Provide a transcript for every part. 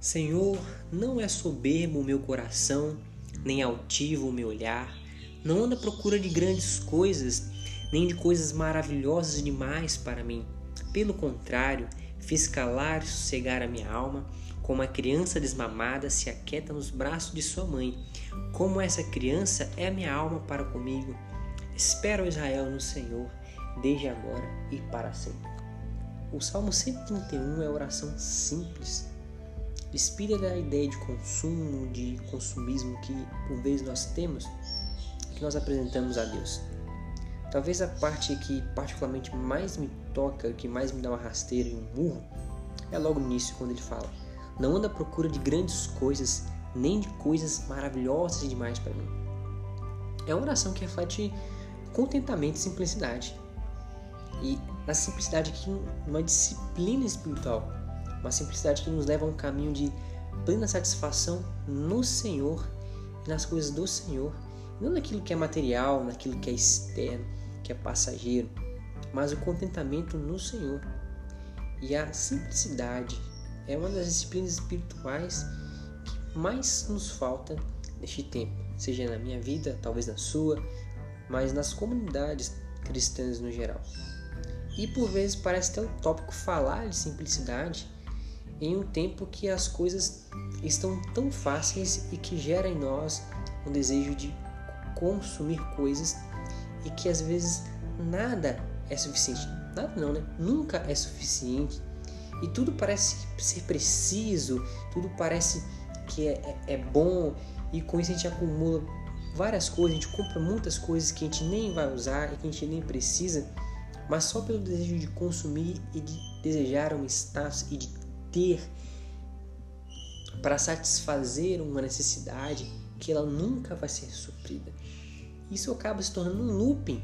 Senhor, não é soberbo o meu coração, nem altivo o meu olhar, não anda à procura de grandes coisas, nem de coisas maravilhosas demais para mim. Pelo contrário, fiz calar e sossegar a minha alma, como a criança desmamada se aquieta nos braços de sua mãe. Como essa criança é a minha alma para comigo. Espero Israel no Senhor, desde agora e para sempre. O Salmo 131 é oração simples, despida da ideia de consumo, de consumismo que por vezes nós temos, que nós apresentamos a Deus. Talvez a parte que particularmente mais me toca, que mais me dá uma rasteira e um murro, é logo no início, quando ele fala: Não anda à procura de grandes coisas, nem de coisas maravilhosas demais para mim. É uma oração que reflete contentamento e simplicidade. E na simplicidade aqui, uma disciplina espiritual, uma simplicidade que nos leva a um caminho de plena satisfação no Senhor e nas coisas do Senhor, não naquilo que é material, naquilo que é externo, que é passageiro, mas o contentamento no Senhor. E a simplicidade é uma das disciplinas espirituais que mais nos falta neste tempo, seja na minha vida, talvez na sua, mas nas comunidades cristãs no geral. E por vezes parece até utópico falar de simplicidade em um tempo que as coisas estão tão fáceis e que gera em nós um desejo de consumir coisas e que às vezes nada é suficiente. Nada não, né? Nunca é suficiente. E tudo parece ser preciso, tudo parece que é, é, é bom, e com isso a gente acumula várias coisas, a gente compra muitas coisas que a gente nem vai usar e que a gente nem precisa, mas só pelo desejo de consumir e de desejar um status e de ter para satisfazer uma necessidade que ela nunca vai ser suprida. Isso acaba se tornando um looping,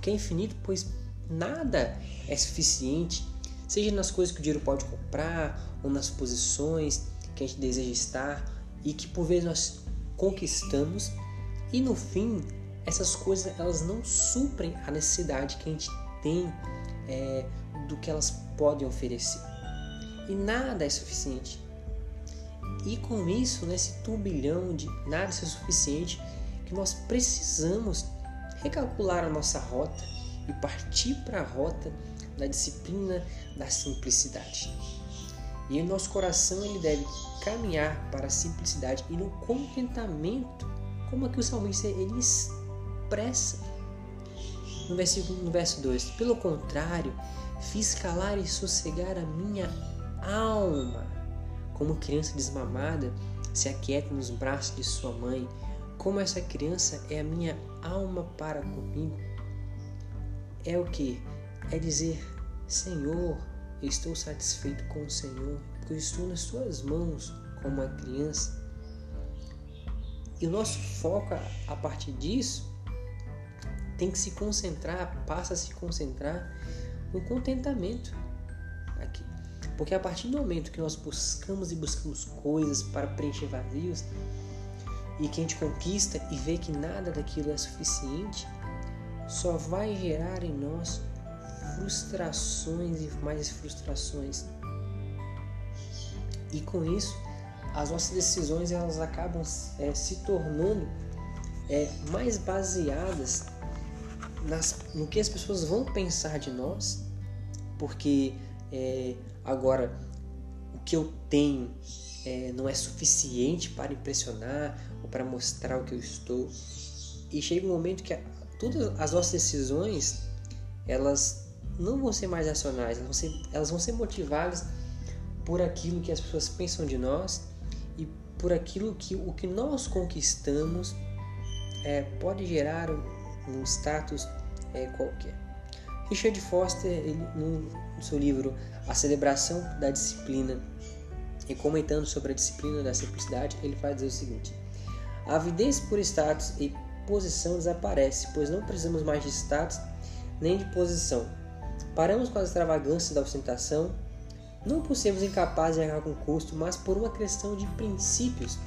que é infinito, pois nada é suficiente, seja nas coisas que o dinheiro pode comprar ou nas posições que a gente deseja estar e que por vezes nós conquistamos e no fim, essas coisas elas não suprem a necessidade que a gente tem é, do que elas podem oferecer. E nada é suficiente. E com isso, nesse turbilhão de nada ser suficiente, que nós precisamos recalcular a nossa rota e partir para a rota da disciplina da simplicidade. E o nosso coração ele deve caminhar para a simplicidade e no contentamento como aqui o salmista ele expressa no, versículo, no verso 2: Pelo contrário, fiz calar e sossegar a minha alma, como criança desmamada se aquieta nos braços de sua mãe, como essa criança é a minha alma para comigo. É o que? É dizer: Senhor, estou satisfeito com o Senhor, porque estou nas tuas mãos como uma criança. E o nosso foco a partir disso tem que se concentrar, passa a se concentrar no contentamento aqui. Porque a partir do momento que nós buscamos e buscamos coisas para preencher vazios e que a gente conquista e vê que nada daquilo é suficiente, só vai gerar em nós frustrações e mais frustrações. E com isso, as nossas decisões elas acabam é, se tornando é, mais baseadas nas, no que as pessoas vão pensar de nós, porque é, agora o que eu tenho é, não é suficiente para impressionar ou para mostrar o que eu estou. E chega um momento que a, todas as nossas decisões elas não vão ser mais racionais, elas vão ser, elas vão ser motivadas por aquilo que as pessoas pensam de nós por aquilo que o que nós conquistamos é, pode gerar um, um status é, qualquer. Richard Foster, ele, no seu livro A Celebração da Disciplina, e comentando sobre a disciplina da simplicidade, ele vai dizer o seguinte: A avidez por status e posição desaparece, pois não precisamos mais de status nem de posição. Paramos com as extravagâncias da ostentação não por sermos incapazes de arcar com custo, mas por uma questão de princípios.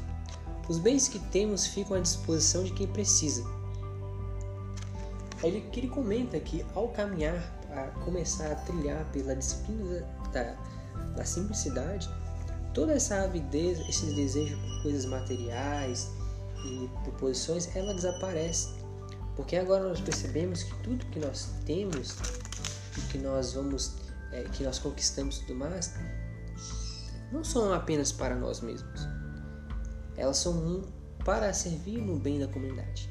Os bens que temos ficam à disposição de quem precisa. Ele, que ele comenta que ao caminhar, a começar a trilhar pela disciplina da, da simplicidade, toda essa avidez, esse desejo por coisas materiais e por posições, ela desaparece. Porque agora nós percebemos que tudo que nós temos, que nós vamos, é, que nós conquistamos tudo mais, não são apenas para nós mesmos. Elas são para servir no bem da comunidade.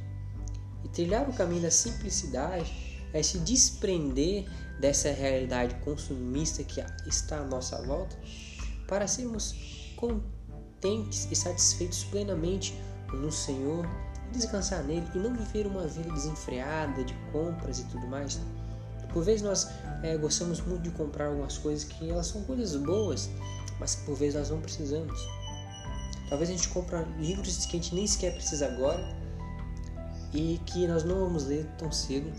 E trilhar o caminho da simplicidade é se desprender dessa realidade consumista que está à nossa volta para sermos contentes e satisfeitos plenamente no Senhor, descansar nele e não viver uma vida desenfreada de compras e tudo mais. Por vezes nós é, gostamos muito de comprar algumas coisas que elas são coisas boas, mas que por vezes nós não precisamos. Talvez a gente compre livros que a gente nem sequer precisa agora e que nós não vamos ler tão cedo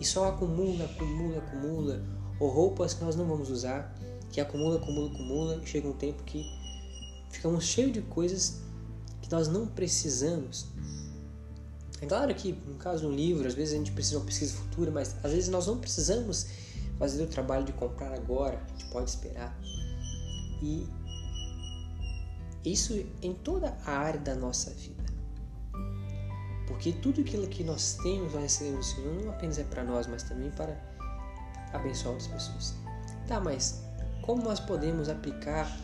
e só acumula, acumula, acumula ou roupas que nós não vamos usar que acumula, acumula, acumula, e chega um tempo que ficamos cheios de coisas que nós não precisamos. É claro que, no caso de um livro, às vezes a gente precisa de uma pesquisa futura, mas às vezes nós não precisamos fazer o trabalho de comprar agora, a gente pode esperar. E isso em toda a área da nossa vida. Porque tudo aquilo que nós temos, nós recebemos do Senhor, não apenas é para nós, mas também para abençoar outras pessoas. Tá, mas como nós podemos aplicar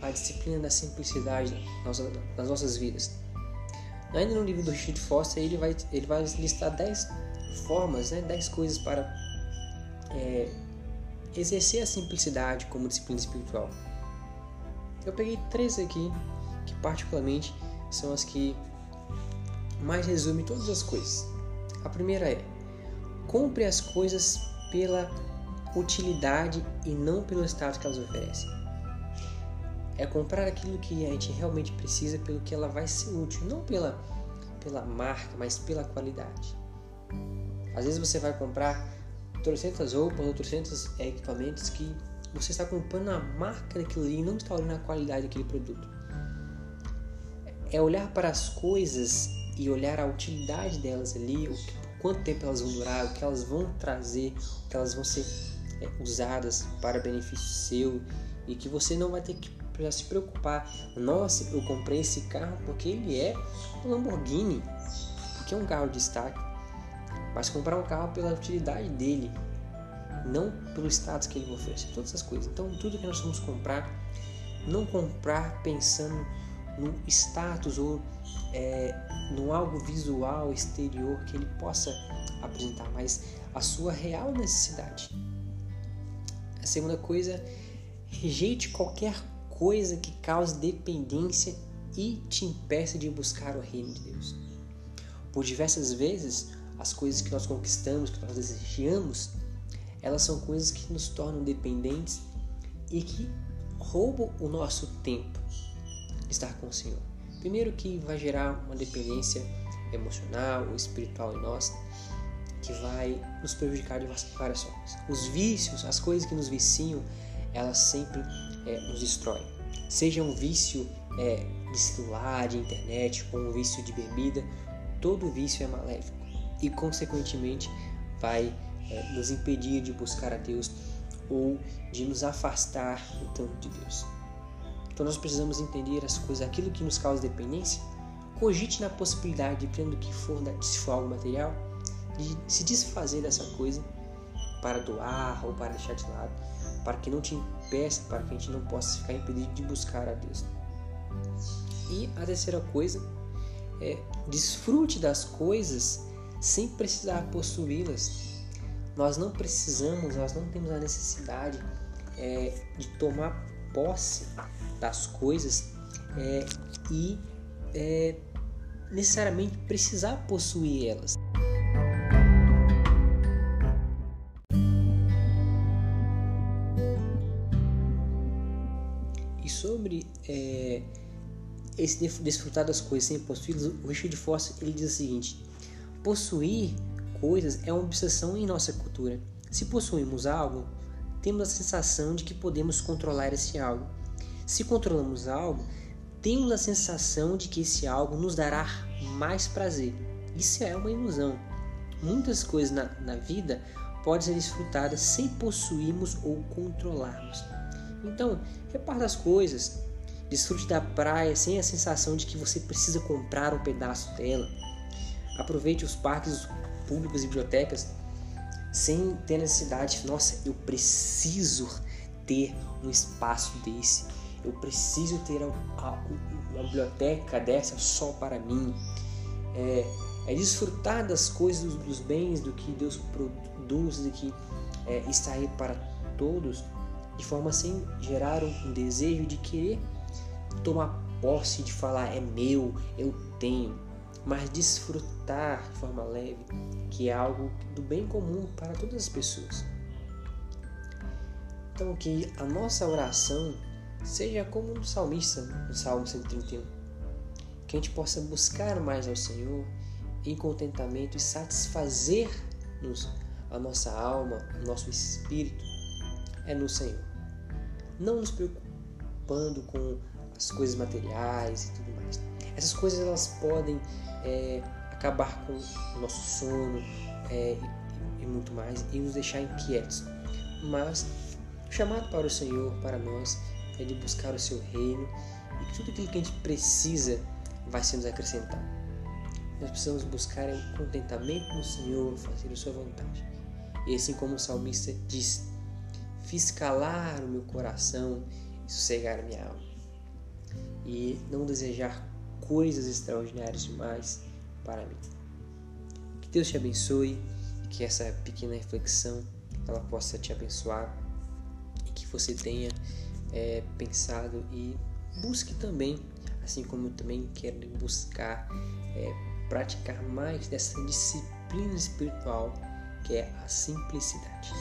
a disciplina da simplicidade nas nossas vidas? Ainda no livro do Richard Foster, ele vai, ele vai listar 10 formas, né, 10 coisas para é, exercer a simplicidade como disciplina espiritual. Eu peguei três aqui, que particularmente são as que mais resumem todas as coisas. A primeira é: compre as coisas pela utilidade e não pelo status que elas oferecem. É comprar aquilo que a gente realmente precisa pelo que ela vai ser útil, não pela, pela marca, mas pela qualidade. Às vezes você vai comprar trocentas roupas ou trocentos equipamentos que você está comprando a marca daquilo ali e não está olhando a qualidade daquele produto. É olhar para as coisas e olhar a utilidade delas ali, o quanto tempo elas vão durar, o que elas vão trazer, o que elas vão ser é, usadas para benefício seu e que você não vai ter que se preocupar. Nossa, eu comprei esse carro porque ele é um Lamborghini, porque é um carro de destaque. Mas comprar um carro pela utilidade dele, não pelo status que ele oferece, todas essas coisas. Então, tudo que nós vamos comprar, não comprar pensando no status ou é, no algo visual exterior que ele possa apresentar, mas a sua real necessidade. A segunda coisa, rejeite qualquer coisa que cause dependência e te impeça de buscar o reino de Deus. Por diversas vezes, as coisas que nós conquistamos, que nós desejamos, elas são coisas que nos tornam dependentes e que roubam o nosso tempo estar com o Senhor. Primeiro que vai gerar uma dependência emocional ou espiritual em nós, que vai nos prejudicar de várias formas. Os vícios, as coisas que nos viciam, elas sempre é, nos destroem. Seja um vício é, de celular, de internet, ou um vício de bebida, todo vício é maléfico e, consequentemente, vai é, nos impedir de buscar a Deus ou de nos afastar do tanto de Deus. Então nós precisamos entender as coisas, aquilo que nos causa dependência. Cogite na possibilidade, dependendo do que for, se for algo material, de se desfazer dessa coisa para doar ou para deixar de lado, para que não te impeça, para que a gente não possa ficar impedido de buscar a Deus. E a terceira coisa é desfrute das coisas sem precisar possuí-las. Nós não precisamos, nós não temos a necessidade é, de tomar posse das coisas é, e é, necessariamente precisar possuir elas. sobre é, esse desfrutar das coisas sem possuí-las, o Richard Foster ele diz o seguinte: possuir coisas é uma obsessão em nossa cultura. Se possuímos algo, temos a sensação de que podemos controlar esse algo. Se controlamos algo, temos a sensação de que esse algo nos dará mais prazer. Isso é uma ilusão. Muitas coisas na, na vida podem ser desfrutadas sem possuirmos ou controlarmos. Então, reparta as coisas. Desfrute da praia sem a sensação de que você precisa comprar um pedaço dela. Aproveite os parques públicos e bibliotecas sem ter necessidade, nossa, eu preciso ter um espaço desse, eu preciso ter uma, biblioteca dessa só para mim. É, é, desfrutar das coisas, dos bens, do que Deus produz, do que é, está aí para todos, de forma sem gerar um desejo de querer tomar posse, de falar é meu, eu tenho mas desfrutar de forma leve, que é algo do bem comum para todas as pessoas. Então, que a nossa oração seja como no salmista, no Salmo 131, que a gente possa buscar mais ao Senhor em contentamento e satisfazer-nos a nossa alma, o nosso espírito é no Senhor. Não nos preocupando com as coisas materiais e tudo mais. Essas coisas elas podem é, acabar com o nosso sono é, e, e muito mais e nos deixar inquietos. Mas o chamado para o Senhor, para nós, é de buscar o seu reino e tudo aquilo que a gente precisa vai ser nos acrescentado. Nós precisamos buscar o contentamento no Senhor, fazer a sua vontade. E assim como o salmista diz, fiz calar o meu coração e sossegar a minha alma. E não desejar coisas extraordinárias demais para mim. Que Deus te abençoe que essa pequena reflexão ela possa te abençoar e que você tenha é, pensado e busque também, assim como eu também quero buscar é, praticar mais dessa disciplina espiritual que é a simplicidade.